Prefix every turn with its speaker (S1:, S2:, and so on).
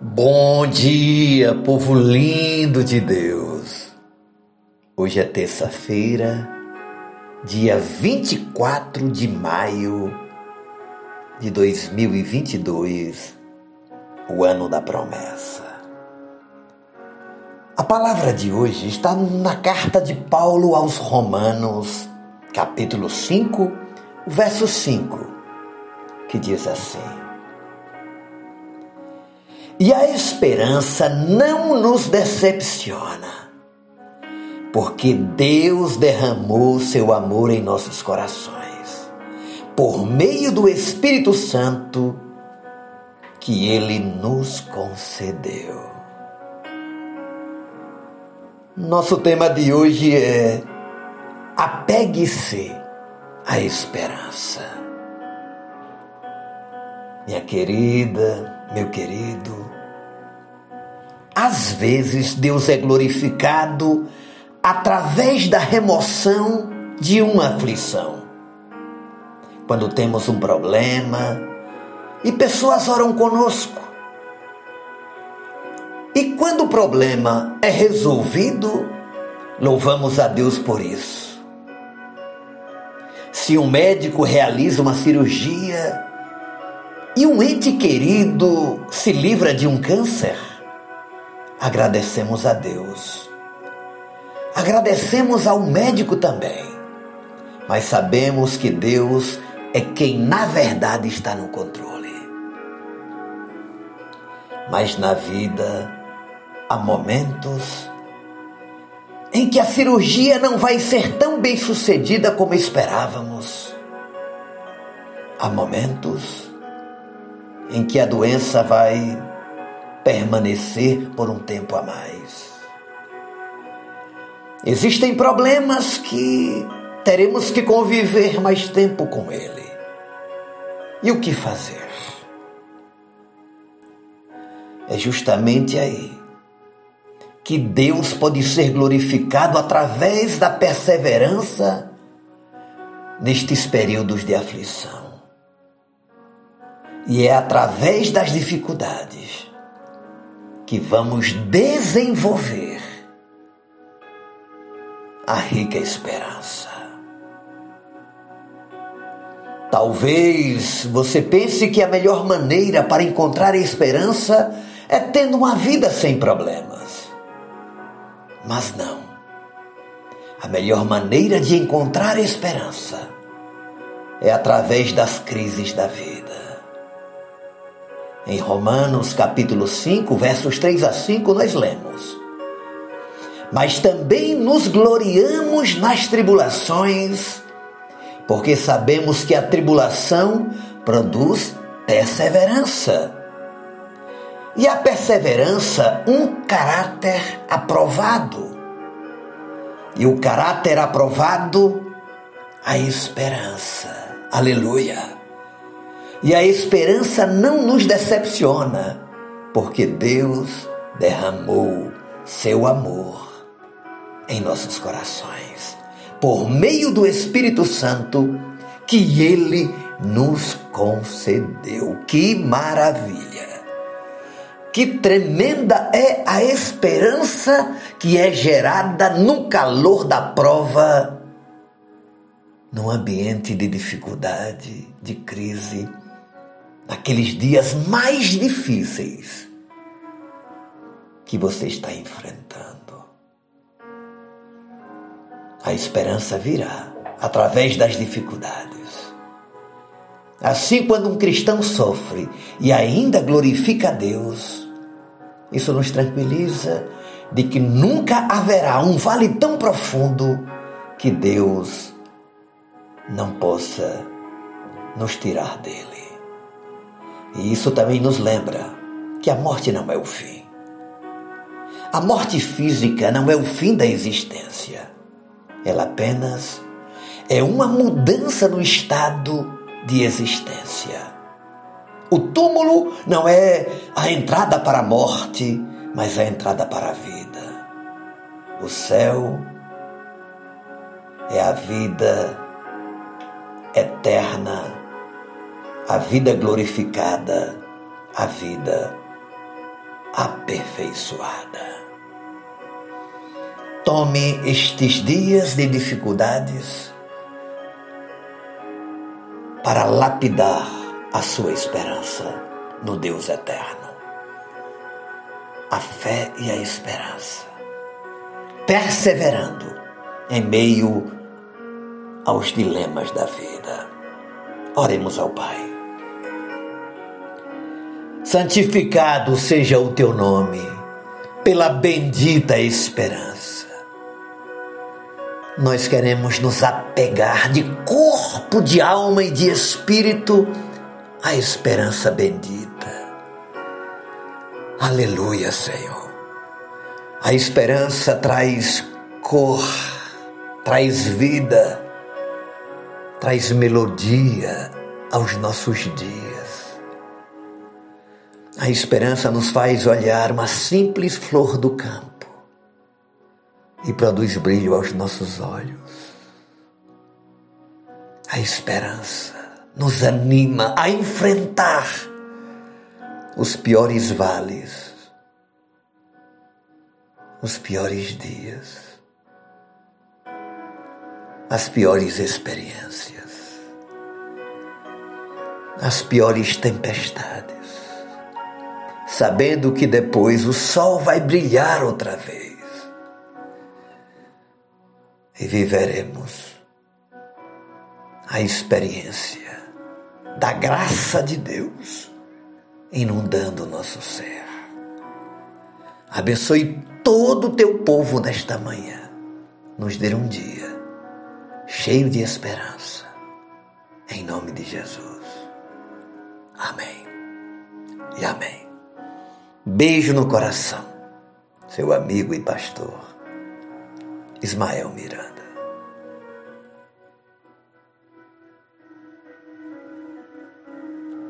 S1: Bom dia, povo lindo de Deus. Hoje é terça-feira, dia 24 de maio de 2022, o ano da promessa. A palavra de hoje está na carta de Paulo aos Romanos, capítulo 5, verso 5, que diz assim: e a esperança não nos decepciona, porque Deus derramou seu amor em nossos corações, por meio do Espírito Santo que ele nos concedeu. Nosso tema de hoje é apegue-se à esperança. Minha querida, meu querido, às vezes Deus é glorificado através da remoção de uma aflição. Quando temos um problema e pessoas oram conosco. E quando o problema é resolvido, louvamos a Deus por isso. Se um médico realiza uma cirurgia e um ente querido se livra de um câncer, agradecemos a Deus. Agradecemos ao médico também, mas sabemos que Deus é quem na verdade está no controle. Mas na vida há momentos em que a cirurgia não vai ser tão bem sucedida como esperávamos. Há momentos em que a doença vai permanecer por um tempo a mais. Existem problemas que teremos que conviver mais tempo com ele. E o que fazer? É justamente aí que Deus pode ser glorificado através da perseverança nestes períodos de aflição. E é através das dificuldades que vamos desenvolver a rica esperança. Talvez você pense que a melhor maneira para encontrar esperança é tendo uma vida sem problemas. Mas não. A melhor maneira de encontrar esperança é através das crises da vida. Em Romanos capítulo 5, versos 3 a 5, nós lemos: Mas também nos gloriamos nas tribulações, porque sabemos que a tribulação produz perseverança. E a perseverança, um caráter aprovado. E o caráter aprovado, a esperança. Aleluia. E a esperança não nos decepciona, porque Deus derramou seu amor em nossos corações, por meio do Espírito Santo que ele nos concedeu. Que maravilha! Que tremenda é a esperança que é gerada no calor da prova, num ambiente de dificuldade, de crise naqueles dias mais difíceis que você está enfrentando. A esperança virá através das dificuldades. Assim, quando um cristão sofre e ainda glorifica a Deus, isso nos tranquiliza de que nunca haverá um vale tão profundo que Deus não possa nos tirar dele. E isso também nos lembra que a morte não é o fim. A morte física não é o fim da existência. Ela apenas é uma mudança no estado de existência. O túmulo não é a entrada para a morte, mas a entrada para a vida. O céu é a vida eterna a vida glorificada, a vida aperfeiçoada. Tome estes dias de dificuldades para lapidar a sua esperança no Deus eterno. A fé e a esperança. Perseverando em meio aos dilemas da vida. Oremos ao Pai. Santificado seja o teu nome, pela bendita esperança. Nós queremos nos apegar de corpo, de alma e de espírito à esperança bendita. Aleluia, Senhor. A esperança traz cor, traz vida, traz melodia aos nossos dias. A esperança nos faz olhar uma simples flor do campo e produz brilho aos nossos olhos. A esperança nos anima a enfrentar os piores vales, os piores dias, as piores experiências, as piores tempestades, sabendo que depois o sol vai brilhar outra vez e viveremos a experiência da graça de Deus inundando o nosso ser. Abençoe todo o teu povo nesta manhã. Nos dê um dia cheio de esperança. Em nome de Jesus. Amém. E amém. Beijo no coração. Seu amigo e pastor Ismael Miranda.